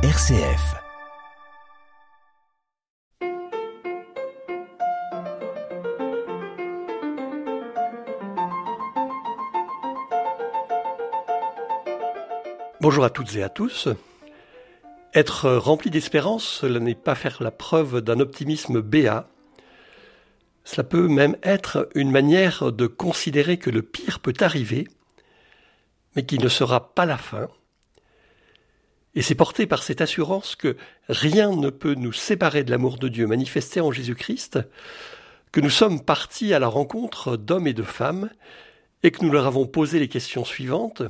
RCF. Bonjour à toutes et à tous. Être rempli d'espérance, cela n'est pas faire la preuve d'un optimisme béat. Cela peut même être une manière de considérer que le pire peut arriver, mais qui ne sera pas la fin. Et c'est porté par cette assurance que rien ne peut nous séparer de l'amour de Dieu manifesté en Jésus-Christ, que nous sommes partis à la rencontre d'hommes et de femmes, et que nous leur avons posé les questions suivantes.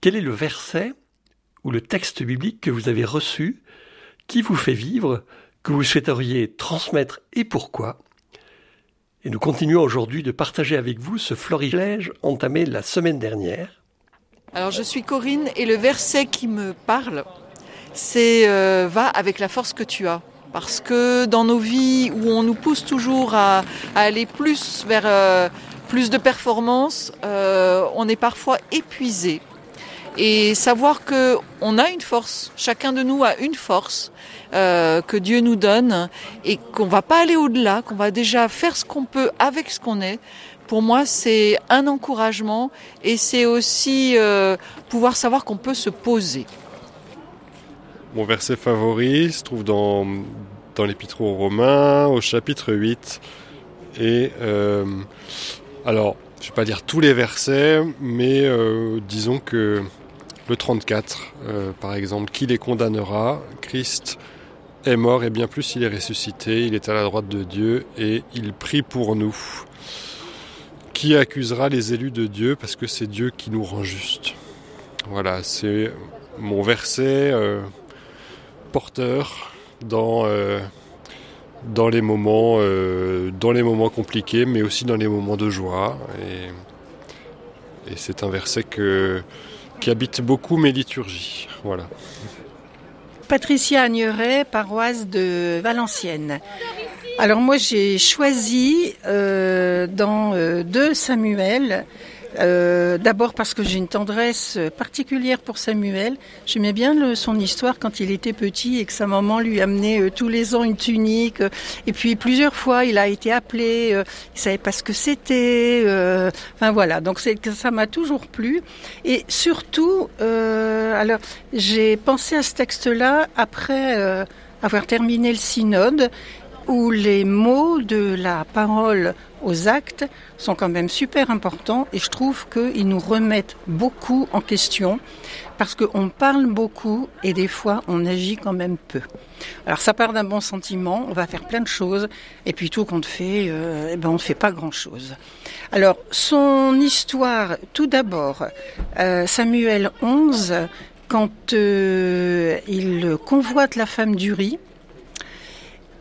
Quel est le verset ou le texte biblique que vous avez reçu, qui vous fait vivre, que vous souhaiteriez transmettre et pourquoi? Et nous continuons aujourd'hui de partager avec vous ce florilège entamé la semaine dernière. Alors je suis Corinne et le verset qui me parle, c'est euh, va avec la force que tu as. Parce que dans nos vies où on nous pousse toujours à, à aller plus vers euh, plus de performance, euh, on est parfois épuisé et savoir que on a une force, chacun de nous a une force euh, que Dieu nous donne et qu'on va pas aller au-delà, qu'on va déjà faire ce qu'on peut avec ce qu'on est. Pour moi, c'est un encouragement et c'est aussi euh, pouvoir savoir qu'on peut se poser. Mon verset favori se trouve dans, dans l'Épître aux Romains, au chapitre 8. Et euh, alors, je ne vais pas dire tous les versets, mais euh, disons que le 34, euh, par exemple, qui les condamnera? Christ est mort et bien plus il est ressuscité, il est à la droite de Dieu et il prie pour nous. Qui accusera les élus de Dieu parce que c'est Dieu qui nous rend juste. Voilà, c'est mon verset euh, porteur dans, euh, dans, les moments, euh, dans les moments compliqués, mais aussi dans les moments de joie. Et, c'est un verset que, qui habite beaucoup mes liturgies. Voilà. Patricia Agneret, paroisse de Valenciennes. Alors moi j'ai choisi euh, dans euh, 2 Samuel, euh, d'abord parce que j'ai une tendresse particulière pour Samuel. J'aimais bien son histoire quand il était petit et que sa maman lui amenait euh, tous les ans une tunique. et puis plusieurs fois il a été appelé, euh, il savait pas ce que c'était. euh, enfin voilà, donc ça m'a toujours plu. Et surtout, euh, alors j'ai pensé à ce texte-là après euh, avoir terminé le synode où les mots de la parole aux actes sont quand même super importants et je trouve qu'ils nous remettent beaucoup en question parce qu'on parle beaucoup et des fois on agit quand même peu. Alors ça part d'un bon sentiment, on va faire plein de choses et puis tout compte fait, euh, eh ben on ne fait pas grand-chose. Alors son histoire, tout d'abord, euh, Samuel 11, quand euh, il convoite la femme d'Uri,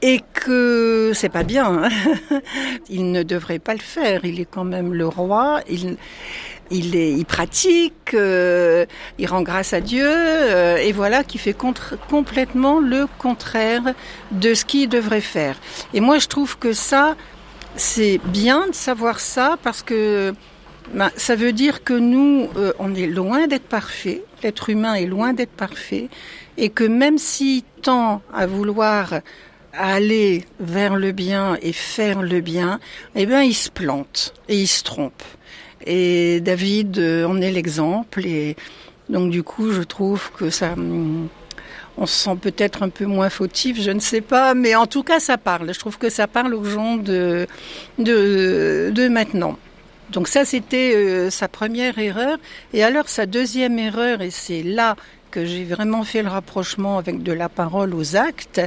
et que c'est pas bien. Hein il ne devrait pas le faire. Il est quand même le roi. Il, il, est, il pratique, euh, il rend grâce à Dieu, euh, et voilà qui fait contre, complètement le contraire de ce qu'il devrait faire. Et moi, je trouve que ça, c'est bien de savoir ça parce que ben, ça veut dire que nous, euh, on est loin d'être parfait. L'être humain est loin d'être parfait, et que même s'il tend à vouloir aller vers le bien et faire le bien, eh bien, il se plante et il se trompe. Et David en est l'exemple. Et donc, du coup, je trouve que ça, on se sent peut-être un peu moins fautif, je ne sais pas, mais en tout cas, ça parle. Je trouve que ça parle aux gens de, de, de maintenant. Donc ça, c'était euh, sa première erreur. Et alors, sa deuxième erreur, et c'est là que j'ai vraiment fait le rapprochement avec de la parole aux actes,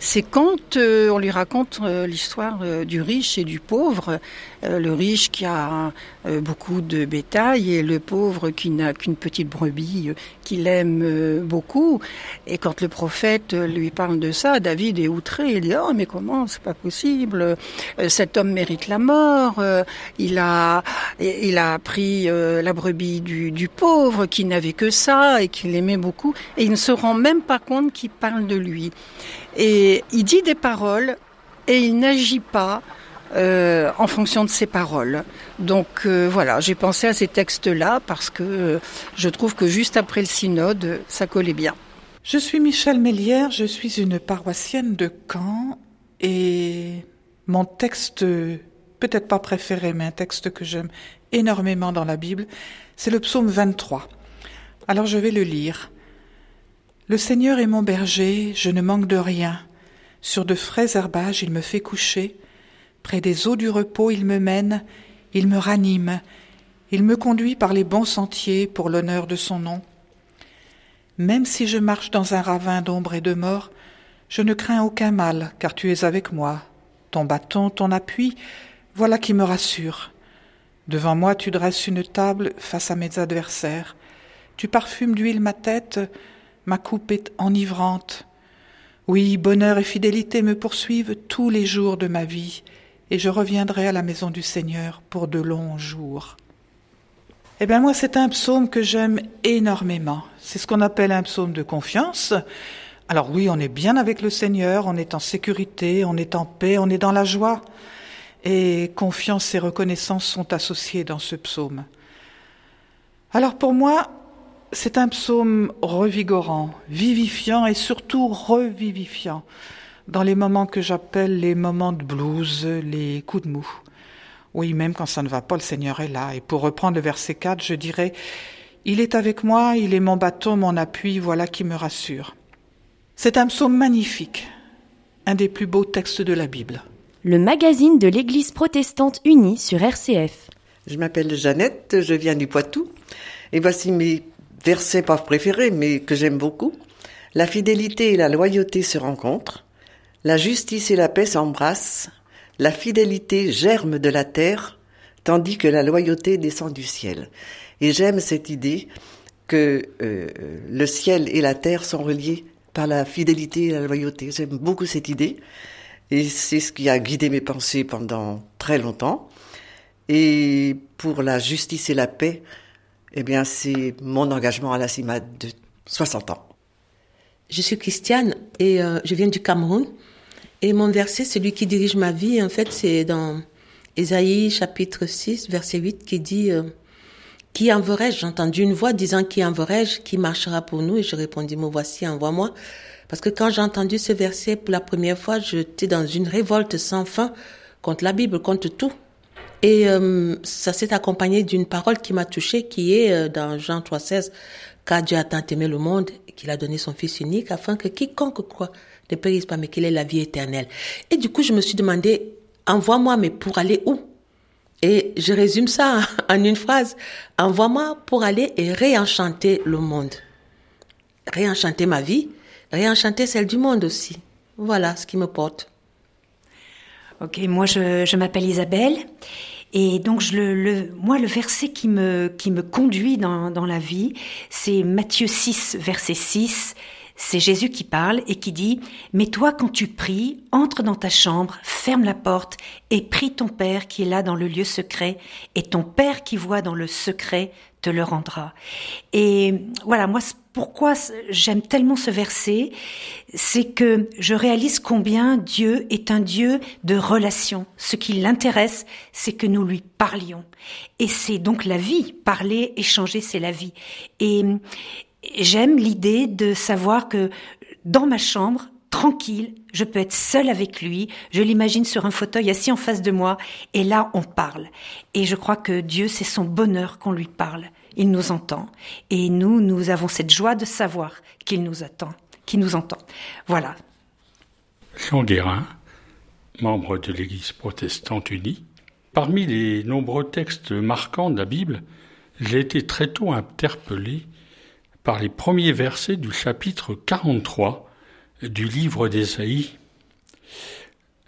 c'est quand euh, on lui raconte euh, l'histoire euh, du riche et du pauvre, le riche qui a beaucoup de bétail et le pauvre qui n'a qu'une petite brebis qu'il aime beaucoup. Et quand le prophète lui parle de ça, David est outré, il dit oh mais comment? C'est pas possible, cet homme mérite la mort, il a il a pris la brebis du, du pauvre qui n'avait que ça et qu'il aimait beaucoup. Et il ne se rend même pas compte qu'il parle de lui. Et il dit des paroles et il n'agit pas euh, en fonction de ses paroles. Donc euh, voilà, j'ai pensé à ces textes-là parce que euh, je trouve que juste après le synode, ça collait bien. Je suis Michel Mélière, je suis une paroissienne de Caen et mon texte, peut-être pas préféré, mais un texte que j'aime énormément dans la Bible, c'est le psaume 23. Alors je vais le lire. Le Seigneur est mon berger, je ne manque de rien. Sur de frais herbages, il me fait coucher. Près des eaux du repos, il me mène, il me ranime. Il me conduit par les bons sentiers pour l'honneur de son nom. Même si je marche dans un ravin d'ombre et de mort, je ne crains aucun mal, car tu es avec moi. Ton bâton, ton appui, voilà qui me rassure. Devant moi tu dresses une table face à mes adversaires. Tu parfumes d'huile ma tête, ma coupe est enivrante. Oui, bonheur et fidélité me poursuivent tous les jours de ma vie, et je reviendrai à la maison du Seigneur pour de longs jours. Eh bien moi, c'est un psaume que j'aime énormément. C'est ce qu'on appelle un psaume de confiance. Alors oui, on est bien avec le Seigneur, on est en sécurité, on est en paix, on est dans la joie. Et confiance et reconnaissance sont associés dans ce psaume. Alors pour moi, c'est un psaume revigorant, vivifiant et surtout revivifiant dans les moments que j'appelle les moments de blues, les coups de mou. Oui, même quand ça ne va pas, le Seigneur est là. Et pour reprendre le verset 4, je dirais, Il est avec moi, il est mon bâton, mon appui, voilà qui me rassure. C'est un psaume magnifique, un des plus beaux textes de la Bible. Le magazine de l'Église protestante unie sur RCF. Je m'appelle Jeannette, je viens du Poitou, et voici mes versets pas préférés, mais que j'aime beaucoup. La fidélité et la loyauté se rencontrent, la justice et la paix s'embrassent, la fidélité germe de la terre, tandis que la loyauté descend du ciel. Et j'aime cette idée que euh, le ciel et la terre sont reliés par la fidélité et la loyauté. J'aime beaucoup cette idée. Et c'est ce qui a guidé mes pensées pendant très longtemps. Et pour la justice et la paix, eh bien, c'est mon engagement à la CIMAD de 60 ans. Je suis Christiane et euh, je viens du Cameroun. Et mon verset, celui qui dirige ma vie, en fait, c'est dans Ésaïe chapitre 6, verset 8, qui dit euh, Qui enverrai-je? J'ai entendu une voix disant Qui enverrai-je? Qui marchera pour nous? Et je répondis Me voici, envoie-moi. Parce que quand j'ai entendu ce verset pour la première fois, j'étais dans une révolte sans fin contre la Bible, contre tout. Et euh, ça s'est accompagné d'une parole qui m'a touchée, qui est euh, dans Jean 3,16, car Dieu a tant aimé le monde qu'il a donné son Fils unique afin que quiconque croit ne périsse pas, mais qu'il ait la vie éternelle. Et du coup, je me suis demandé, envoie-moi, mais pour aller où? Et je résume ça en une phrase. Envoie-moi pour aller et réenchanter le monde. Réenchanter ma vie, réenchanter celle du monde aussi. Voilà ce qui me porte. Ok, moi je, je m'appelle Isabelle. Et donc, je le, le, moi, le verset qui me, qui me conduit dans, dans la vie, c'est Matthieu 6, verset 6. C'est Jésus qui parle et qui dit, Mais toi, quand tu pries, entre dans ta chambre, ferme la porte et prie ton Père qui est là dans le lieu secret, et ton Père qui voit dans le secret te le rendra. Et voilà, moi, pourquoi j'aime tellement ce verset, c'est que je réalise combien Dieu est un Dieu de relation. Ce qui l'intéresse, c'est que nous lui parlions. Et c'est donc la vie. Parler, échanger, c'est la vie. Et, j'aime l'idée de savoir que dans ma chambre, tranquille, je peux être seule avec lui, je l'imagine sur un fauteuil assis en face de moi, et là on parle. Et je crois que Dieu, c'est son bonheur qu'on lui parle. Il nous entend. Et nous, nous avons cette joie de savoir qu'il nous attend, qu'il nous entend. Voilà. Jean Guérin, membre de l'Église protestante unie, parmi les nombreux textes marquants de la Bible, j'ai été très tôt interpellé par les premiers versets du chapitre 43 du livre d'Ésaïe.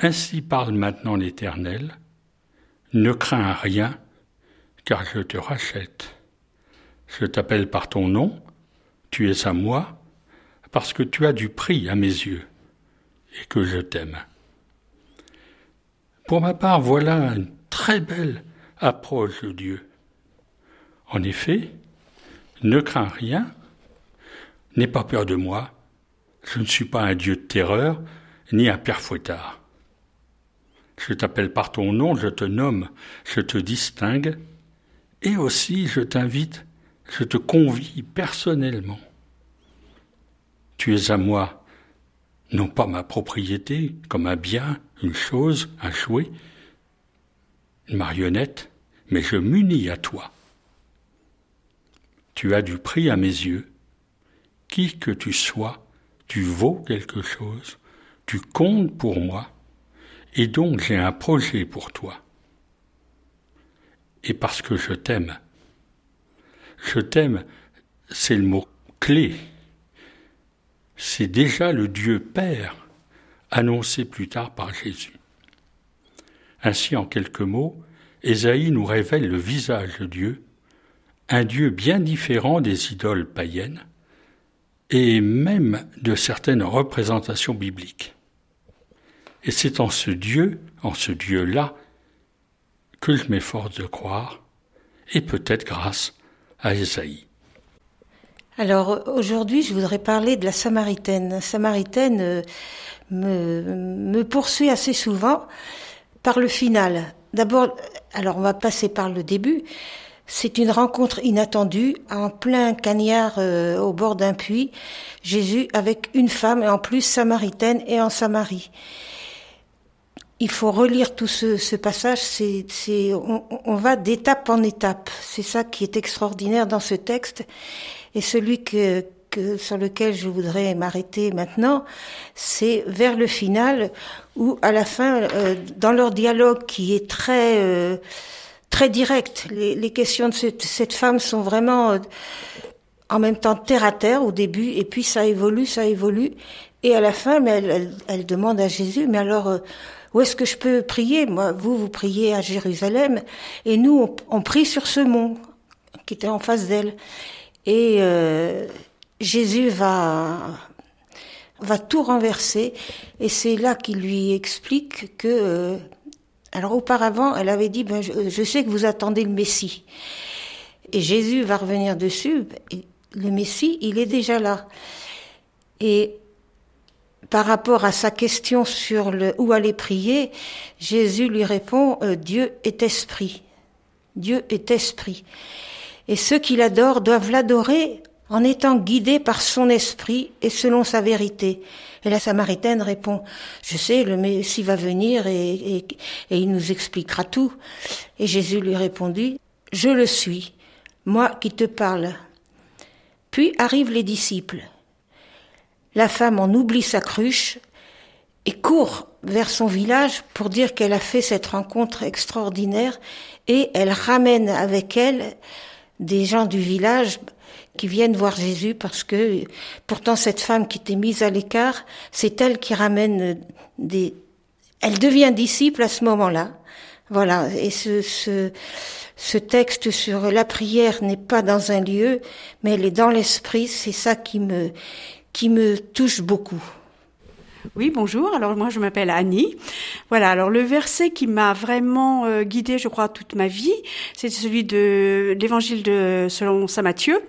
Ainsi parle maintenant l'Éternel, ne crains rien, car je te rachète. Je t'appelle par ton nom, tu es à moi, parce que tu as du prix à mes yeux, et que je t'aime. Pour ma part, voilà une très belle approche de Dieu. En effet, ne crains rien, N'aie pas peur de moi, je ne suis pas un Dieu de terreur, ni un père fouettard. Je t'appelle par ton nom, je te nomme, je te distingue, et aussi je t'invite, je te convie personnellement. Tu es à moi, non pas ma propriété, comme un bien, une chose, un jouet, une marionnette, mais je m'unis à toi. Tu as du prix à mes yeux. Qui que tu sois, tu vaux quelque chose, tu comptes pour moi, et donc j'ai un projet pour toi. Et parce que je t'aime, je t'aime, c'est le mot clé. C'est déjà le Dieu Père annoncé plus tard par Jésus. Ainsi, en quelques mots, Ésaïe nous révèle le visage de Dieu, un Dieu bien différent des idoles païennes et même de certaines représentations bibliques. Et c'est en ce Dieu, en ce Dieu-là, que je m'efforce de croire, et peut-être grâce à Esaïe. Alors aujourd'hui, je voudrais parler de la Samaritaine. La Samaritaine euh, me, me poursuit assez souvent par le final. D'abord, alors on va passer par le début. C'est une rencontre inattendue en plein cagnard euh, au bord d'un puits. Jésus avec une femme et en plus samaritaine et en Samarie. Il faut relire tout ce, ce passage. On, va d'étape en étape. C'est ça qui est extraordinaire dans ce texte. Et celui que, que, sur lequel je voudrais m'arrêter maintenant, c'est vers le final où, à la fin, euh, dans leur dialogue qui est très euh, très direct, les, les, questions de cette, cette femme sont vraiment euh, en même temps terre à terre au début, et puis ça évolue, ça évolue, et à la fin, mais elle, elle, elle demande à Jésus, mais alors euh, où est-ce que je peux prier? Moi, vous, vous priez à Jérusalem, et nous, on, on prie sur ce mont qui était en face d'elle. Et euh, Jésus va va tout renverser. Et c'est là qu'il lui explique que euh, alors auparavant elle avait dit ben, je, je, sais que vous attendez le Messie. Et Jésus va revenir dessus le Messie il est déjà là. Et par rapport à sa question sur où aller prier Jésus lui répond euh, Dieu est esprit. Dieu est esprit. Et ceux qui l'adorent doivent l'adorer en étant guidés par son esprit et selon sa vérité. Et la Samaritaine répond, je sais, le Messie va venir et, et il nous expliquera tout. Et Jésus lui répondit, je le suis, moi qui te parle. Puis arrivent les disciples. La femme en oublie sa cruche et court vers son village pour dire qu'elle a fait cette rencontre extraordinaire et elle ramène avec elle des gens du village qui viennent voir Jésus parce que pourtant cette femme qui était mise à l'écart, c'est elle qui ramène des... Elle devient disciple à ce moment-là. Voilà, et ce, ce, ce texte sur la prière n'est pas dans un lieu, mais elle est dans l'esprit, c'est ça qui me, qui me touche beaucoup. Oui, bonjour. Alors moi, je m'appelle Annie. Voilà. Alors le verset qui m'a vraiment euh, guidée, je crois, toute ma vie, c'est celui de l'Évangile de selon saint Matthieu,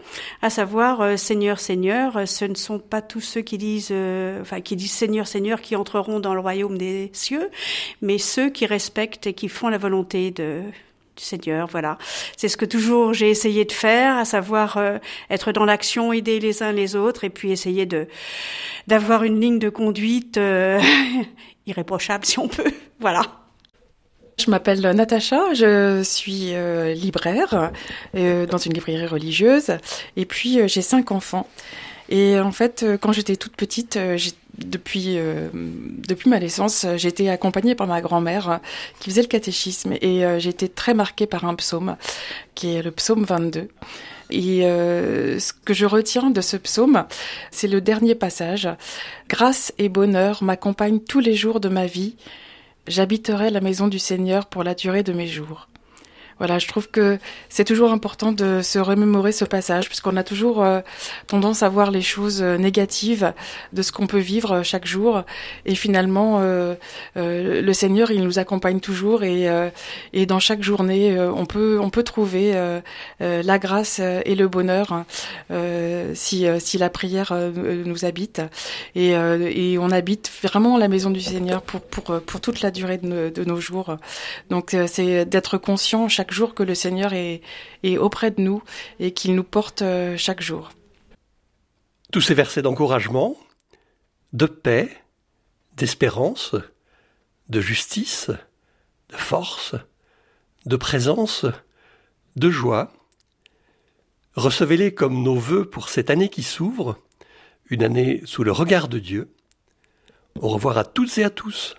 à savoir euh, Seigneur, Seigneur. Ce ne sont pas tous ceux qui disent, euh, enfin, qui disent Seigneur, Seigneur, qui entreront dans le royaume des cieux, mais ceux qui respectent et qui font la volonté de Seigneur, voilà. C'est ce que toujours j'ai essayé de faire, à savoir euh, être dans l'action, aider les uns les autres, et puis essayer de d'avoir une ligne de conduite euh, irréprochable si on peut. Voilà. Je m'appelle Natacha, je suis euh, libraire dans une librairie religieuse, et puis j'ai cinq enfants. Et en fait, quand j'étais toute petite, j'ai depuis, euh, depuis ma naissance, été accompagnée par ma grand-mère euh, qui faisait le catéchisme et euh, j'ai été très marquée par un psaume qui est le psaume 22. Et euh, ce que je retiens de ce psaume, c'est le dernier passage. Grâce et bonheur m'accompagnent tous les jours de ma vie. J'habiterai la maison du Seigneur pour la durée de mes jours. Voilà, je trouve que c'est toujours important de se remémorer ce passage, puisqu'on a toujours euh, tendance à voir les choses euh, négatives de ce qu'on peut vivre euh, chaque jour. Et finalement, le Seigneur, il nous accompagne toujours, et, et dans chaque journée, on peut on peut trouver la grâce et le bonheur si si la prière nous habite. Et, et on habite vraiment la maison du Seigneur pour pour pour toute la durée de de nos jours. Donc c'est d'être conscient chaque chaque jour que le Seigneur est, est auprès de nous et qu'il nous porte chaque jour. Tous ces versets d'encouragement de paix, d'espérance, de justice, de force, de présence, de joie. Recevez-les comme nos vœux pour cette année qui s'ouvre, une année sous le regard de Dieu. Au revoir à toutes et à tous.